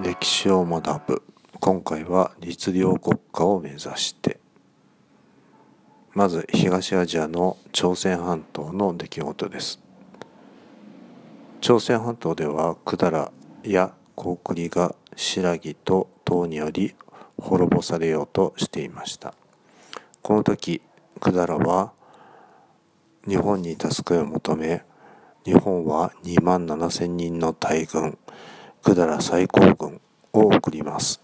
歴史を学ぶ。今回は律令国家を目指して。まず東アジアの朝鮮半島の出来事です。朝鮮半島では百済や高句麗が新羅と唐により滅ぼされようとしていました。この時百済は日本に助けを求め日本は2万7千人の大軍百済最高軍を送ります。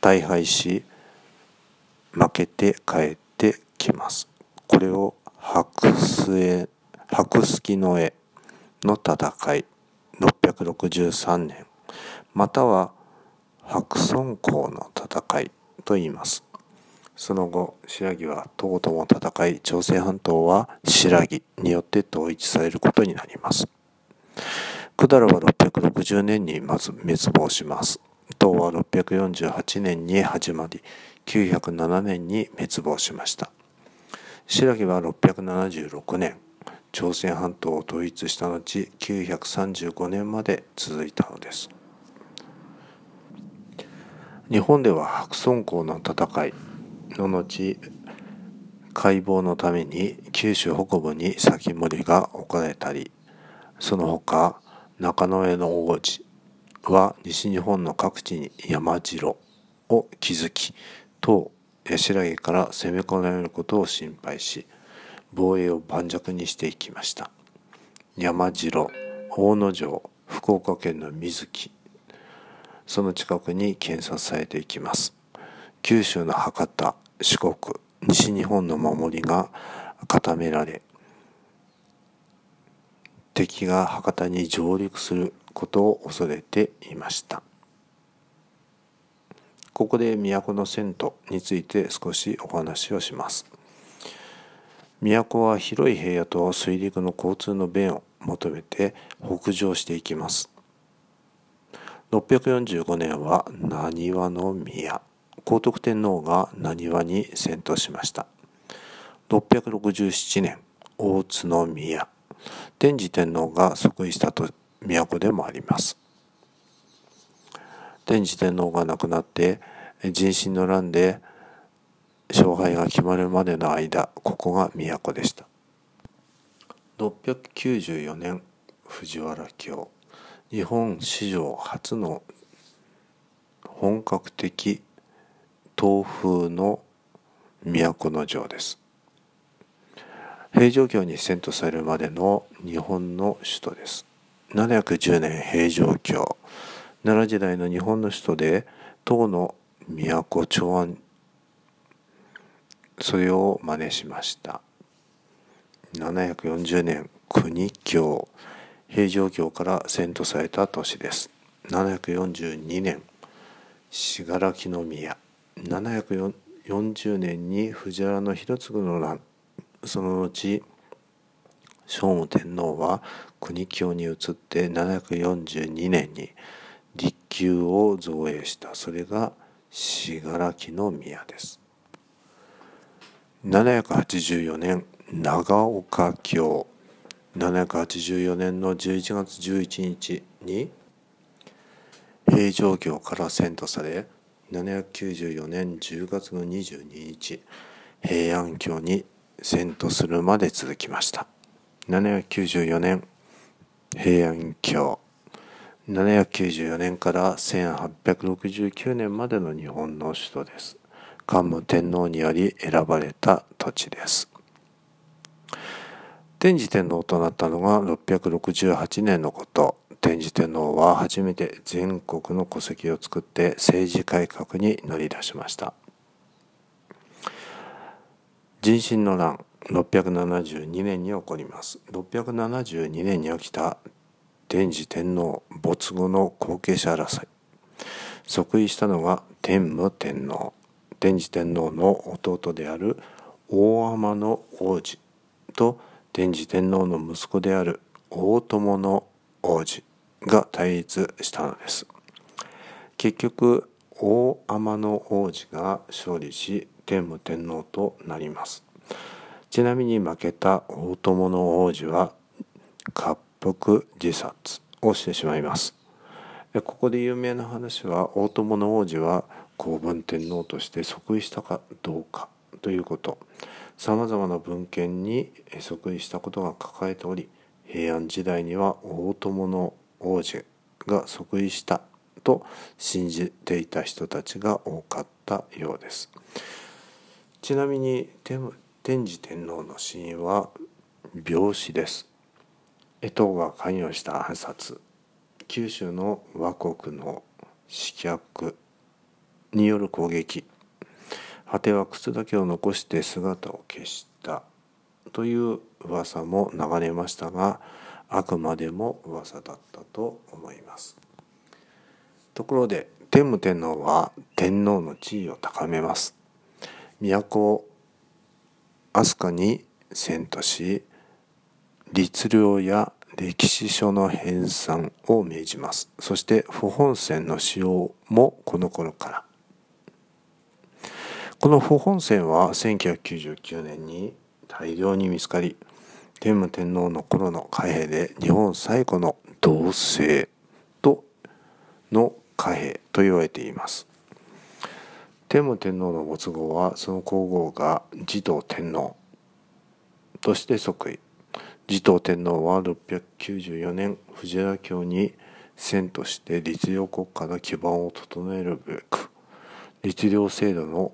大敗し負けて帰ってきます。これを白末白月の絵の戦い。663年。または白村江の戦いと言います。その後新羅は唐とも戦い朝鮮半島は新羅によって統一されることになります。百済は660年にまず滅亡します。唐は648年に始まり907年に滅亡しました。新羅は676年朝鮮半島を統一した後935年まで続いたのです。日本では白村江の戦いの後解剖のために九州北部に先森が置かれたりその他中野江の王子は西日本の各地に山城を築き当白木から攻め込まれることを心配し防衛を盤石にしていきました。山城大野城福岡県の水木その近くに建設されていきます。九州の博多四国西日本の守りが固められ敵が博多に上陸することを恐れていました。ここで都の遷都について少しお話をします。都は広い平野と水陸の交通の便を求めて北上していきます。645年は浪速の宮。皇徳天皇が浪速に遷都しました。667年大津宮。天智天皇が即位したと都でもあります。天智天皇が亡くなって人心の乱で勝敗が決まるまでの間ここが都でした。694年藤原京。日本史上初の本格的東風の都の城です。平城京に遷都されるまでの日本の首都です。710年平城京。奈良時代の日本の首都で唐の都長安それを真似しました。740年国京平城京から遷都された都市です。742年。信楽宮。740年に藤原広次の乱。その後聖武天皇は国境に移って742年に立宮を造営した。それが信楽宮です。784年長岡京。784年の11月11日に平城京から遷都され。794年10月の22日平安京に遷都するまで続きました。794年平安京。794年から1869年までの日本の首都です。桓武天皇により選ばれた土地です。天智天皇となったのが668年のこと。天智天皇は初めて全国の戸籍を作って政治改革に乗り出しました。人心の乱672年に起こります。672年に起きた天智天皇没後の後継者争い。即位したのが天武天皇。天智天皇の弟である大天の王子と天智天皇の息子である大友の王子が対立したのです。結局大天の王子が勝利し天武天皇となります。ちなみに負けた大友の王子は滑腹自殺をしてしまいます。ここで有名な話は大友の王子は公文天皇として即位したかどうかということ。さまざまな文献に即位したことが書かれており平安時代には大友の王子が即位したと信じていた人たちが多かったようです。ちなみに天智天皇の死因は病死です。江藤が関与した暗殺。九州の倭国の刺客による攻撃。果ては靴だけを残して姿を消したという噂も流れましたがあくまでも噂だったと思います。ところで天武天皇は天皇の地位を高めます。都を飛鳥に遷都し律令や歴史書の編纂を命じます。そして不本線の使用もこの頃から。この不本線は1999年に大量に見つかり天武天皇の頃の貨幣で日本最古の同姓との貨幣と言われています。天武天皇の没後はその皇后が持統天皇として即位。持統天皇は694年藤原京に遷として律令国家の基盤を整えるべく律令制度の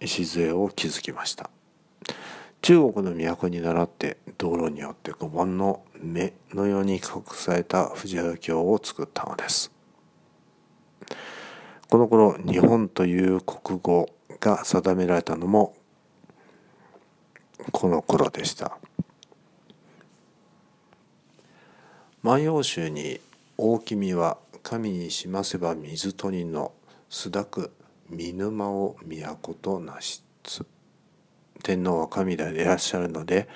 礎を築きました。中国の都に倣って道路によって5番の目のように隠された藤原京を作ったのです。この頃日本という国語が定められたのもこの頃でした。万葉集に「大君は神にしませば水鳥のすだく見沼を都となしつ」天皇は神でいらっしゃるので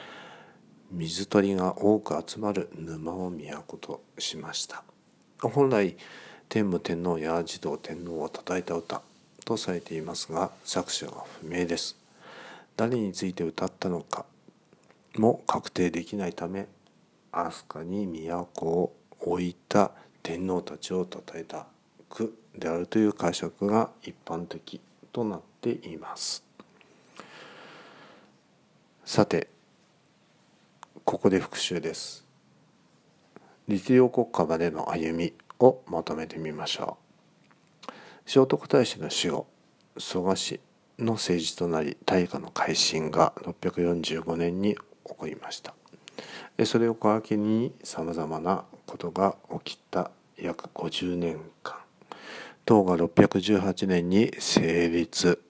水鳥が多く集まる沼を都としました。本来天武天皇や児童天皇を称えた歌とされていますが作者は不明です。誰について歌ったのかも確定できないため飛鳥に都を置いた天皇たちを称えた句であるという解釈が一般的となっています。さてここで復習です。律令国家までの歩み。をまとめてみましょう。聖徳太子の死後蘇我氏の政治となり大化の改新が645年に起こりました。それを皮切りにさまざまなことが起きた約50年間。唐が618年に成立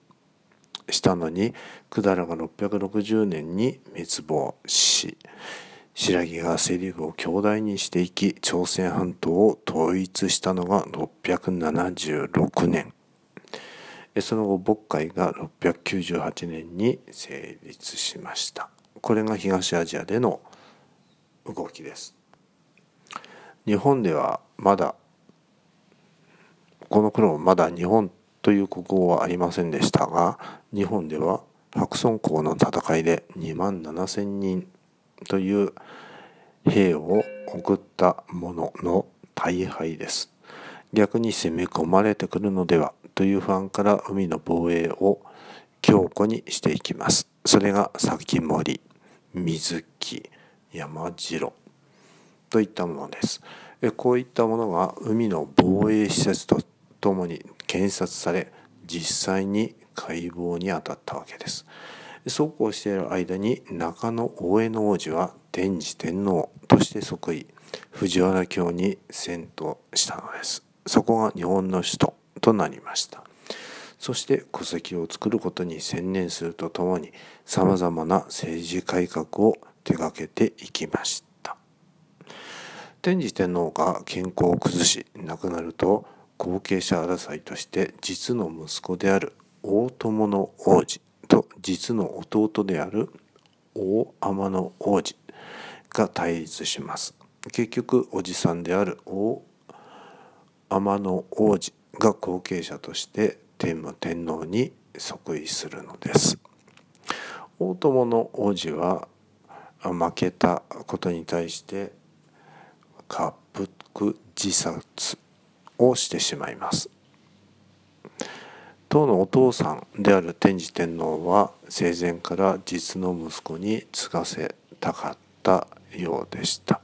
したのに百済が660年に滅亡し白木が勢力を強大にしていき朝鮮半島を統一したのが676年。その後渤海が698年に成立しました。これが東アジアでの動きです。日本ではまだこの頃まだ日本という国語はありませんでしたが日本では白村江の戦いで2万7千人という兵を送ったものの大敗です。逆に攻め込まれてくるのではという不安から海の防衛を強固にしていきます。それが先森水木山城。といったものです。こういったものが海の防衛施設とともに検察され実際に解剖に当たったわけです。そうこうしている間に中野大江の王子は天智天皇として即位。藤原京に遷都したのです。そこが日本の首都となりました。そして戸籍を作ることに専念するとともにさまざまな政治改革を手掛けていきました。天智天皇が健康を崩し亡くなると後継者争いとして実の息子である大友の王子。と実の弟である大天の王子が対立します。結局おじさんである大天の王子が後継者として天武天皇に即位するのです。大友の王子は負けたことに対して滑腹自殺をしてしまいます。当のお父さんである天智天皇は生前から実の息子に継がせたかったようでした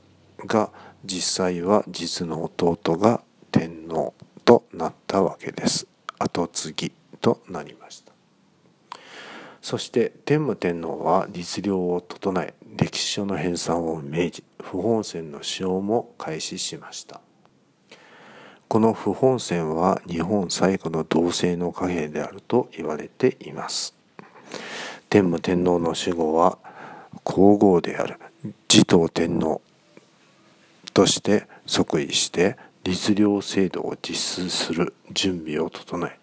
が実際は実の弟が天皇となったわけです。後継ぎとなりました。そして天武天皇は律令を整え歴史書の編纂を命じ不本線の使用も開始しました。この不本線は日本最古の同性の貨幣であると言われています。天武天皇の死後は皇后である持統天皇として即位して律令制度を実施する準備を整え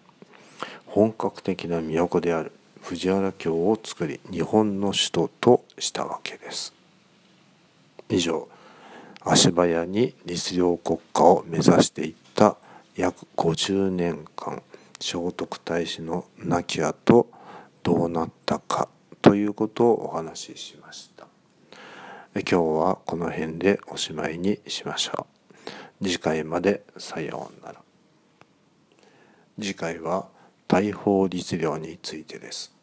本格的な都である藤原京を作り日本の首都としたわけです。以上足早に律令国家を目指していったた約50年間聖徳太子の亡き後どうなったかということをお話ししました。今日はこの辺でおしまいにしましょう。次回までさようなら。次回は大法律令についてです。